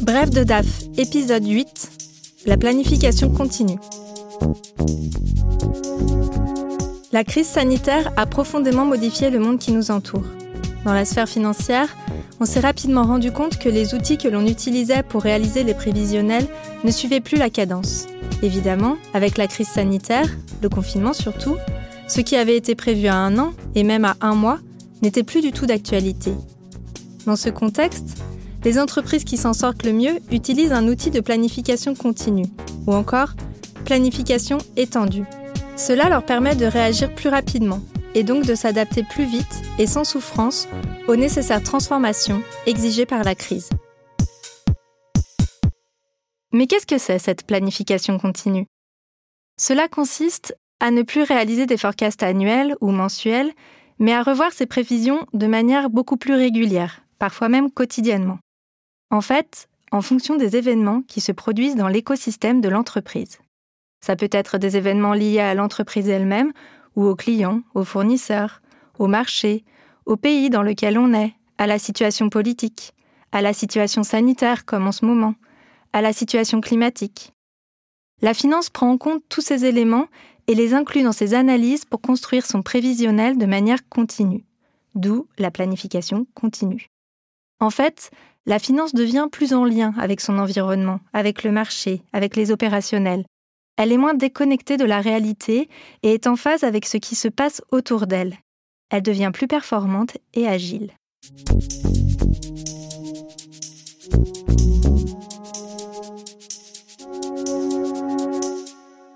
Bref de DAF, épisode 8, la planification continue. La crise sanitaire a profondément modifié le monde qui nous entoure. Dans la sphère financière, on s'est rapidement rendu compte que les outils que l'on utilisait pour réaliser les prévisionnels ne suivaient plus la cadence. Évidemment, avec la crise sanitaire, le confinement surtout, ce qui avait été prévu à un an et même à un mois n'était plus du tout d'actualité. Dans ce contexte, les entreprises qui s'en sortent le mieux utilisent un outil de planification continue, ou encore planification étendue. Cela leur permet de réagir plus rapidement et donc de s'adapter plus vite et sans souffrance aux nécessaires transformations exigées par la crise. Mais qu'est-ce que c'est cette planification continue? Cela consiste à ne plus réaliser des forecasts annuels ou mensuels, mais à revoir ses prévisions de manière beaucoup plus régulière, parfois même quotidiennement. En fait, en fonction des événements qui se produisent dans l'écosystème de l'entreprise. Ça peut être des événements liés à l'entreprise elle-même ou aux clients, aux fournisseurs, au marché, au pays dans lequel on est, à la situation politique, à la situation sanitaire comme en ce moment, à la situation climatique. La finance prend en compte tous ces éléments et les inclut dans ses analyses pour construire son prévisionnel de manière continue, d'où la planification continue. En fait, la finance devient plus en lien avec son environnement, avec le marché, avec les opérationnels. Elle est moins déconnectée de la réalité et est en phase avec ce qui se passe autour d'elle. Elle devient plus performante et agile.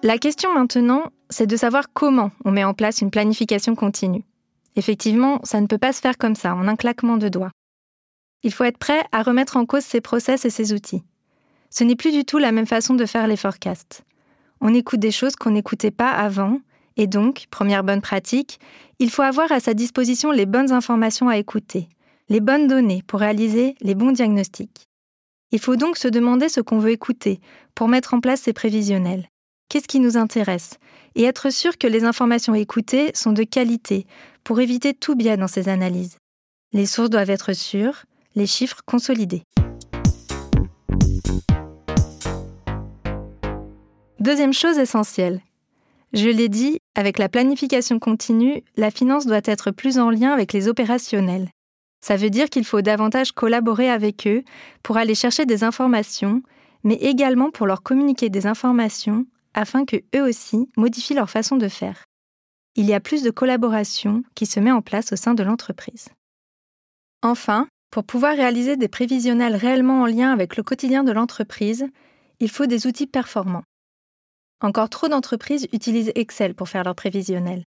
La question maintenant, c'est de savoir comment on met en place une planification continue. Effectivement, ça ne peut pas se faire comme ça, en un claquement de doigts. Il faut être prêt à remettre en cause ses process et ses outils. Ce n'est plus du tout la même façon de faire les forecasts. On écoute des choses qu'on n'écoutait pas avant, et donc, première bonne pratique, il faut avoir à sa disposition les bonnes informations à écouter, les bonnes données pour réaliser les bons diagnostics. Il faut donc se demander ce qu'on veut écouter pour mettre en place ces prévisionnels. Qu'est-ce qui nous intéresse? Et être sûr que les informations écoutées sont de qualité pour éviter tout biais dans ces analyses. Les sources doivent être sûres, les chiffres consolidés. Deuxième chose essentielle. Je l'ai dit, avec la planification continue, la finance doit être plus en lien avec les opérationnels. Ça veut dire qu'il faut davantage collaborer avec eux pour aller chercher des informations, mais également pour leur communiquer des informations afin que eux aussi modifient leur façon de faire. Il y a plus de collaboration qui se met en place au sein de l'entreprise. Enfin, pour pouvoir réaliser des prévisionnels réellement en lien avec le quotidien de l'entreprise, il faut des outils performants. Encore trop d'entreprises utilisent Excel pour faire leurs prévisionnels.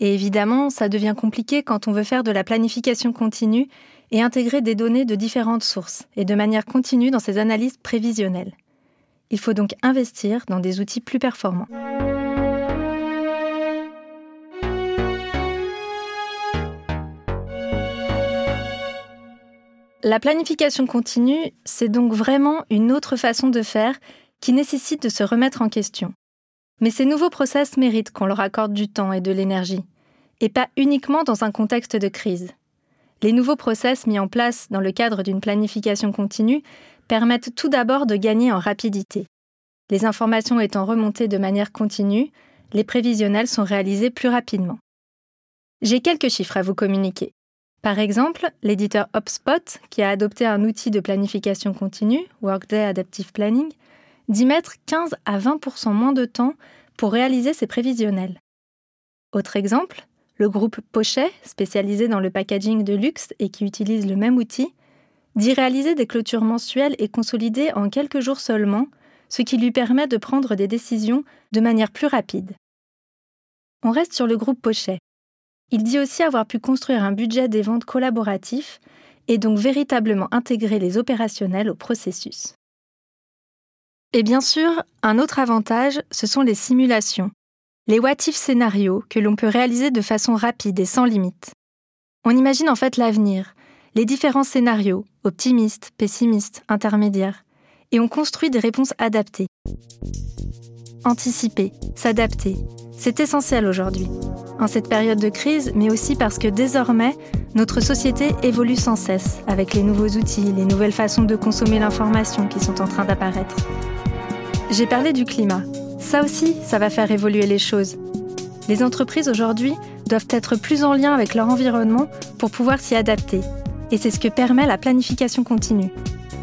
Et évidemment, ça devient compliqué quand on veut faire de la planification continue et intégrer des données de différentes sources et de manière continue dans ces analyses prévisionnelles. Il faut donc investir dans des outils plus performants. La planification continue, c'est donc vraiment une autre façon de faire qui nécessite de se remettre en question. Mais ces nouveaux process méritent qu'on leur accorde du temps et de l'énergie, et pas uniquement dans un contexte de crise. Les nouveaux process mis en place dans le cadre d'une planification continue permettent tout d'abord de gagner en rapidité. Les informations étant remontées de manière continue, les prévisionnels sont réalisés plus rapidement. J'ai quelques chiffres à vous communiquer. Par exemple, l'éditeur HubSpot, qui a adopté un outil de planification continue, Workday Adaptive Planning, dit mettre 15 à 20% moins de temps pour réaliser ses prévisionnels. Autre exemple, le groupe Pochet, spécialisé dans le packaging de luxe et qui utilise le même outil, dit réaliser des clôtures mensuelles et consolidées en quelques jours seulement, ce qui lui permet de prendre des décisions de manière plus rapide. On reste sur le groupe Pochet. Il dit aussi avoir pu construire un budget des ventes collaboratif et donc véritablement intégrer les opérationnels au processus. Et bien sûr, un autre avantage, ce sont les simulations, les what-if scénarios que l'on peut réaliser de façon rapide et sans limite. On imagine en fait l'avenir, les différents scénarios, optimistes, pessimistes, intermédiaires, et on construit des réponses adaptées. Anticiper, s'adapter, c'est essentiel aujourd'hui. en cette période de crise, mais aussi parce que désormais, notre société évolue sans cesse avec les nouveaux outils, les nouvelles façons de consommer l'information qui sont en train d'apparaître. J'ai parlé du climat. Ça aussi, ça va faire évoluer les choses. Les entreprises aujourd'hui doivent être plus en lien avec leur environnement pour pouvoir s'y adapter. Et c'est ce que permet la planification continue.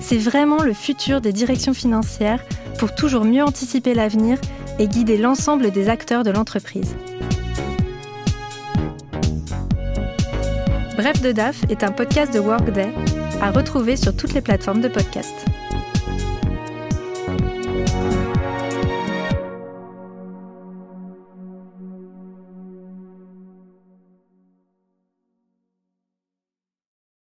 C'est vraiment le futur des directions financières pour toujours mieux anticiper l'avenir et guider l'ensemble des acteurs de l'entreprise. Bref de DAF est un podcast de Workday à retrouver sur toutes les plateformes de podcast.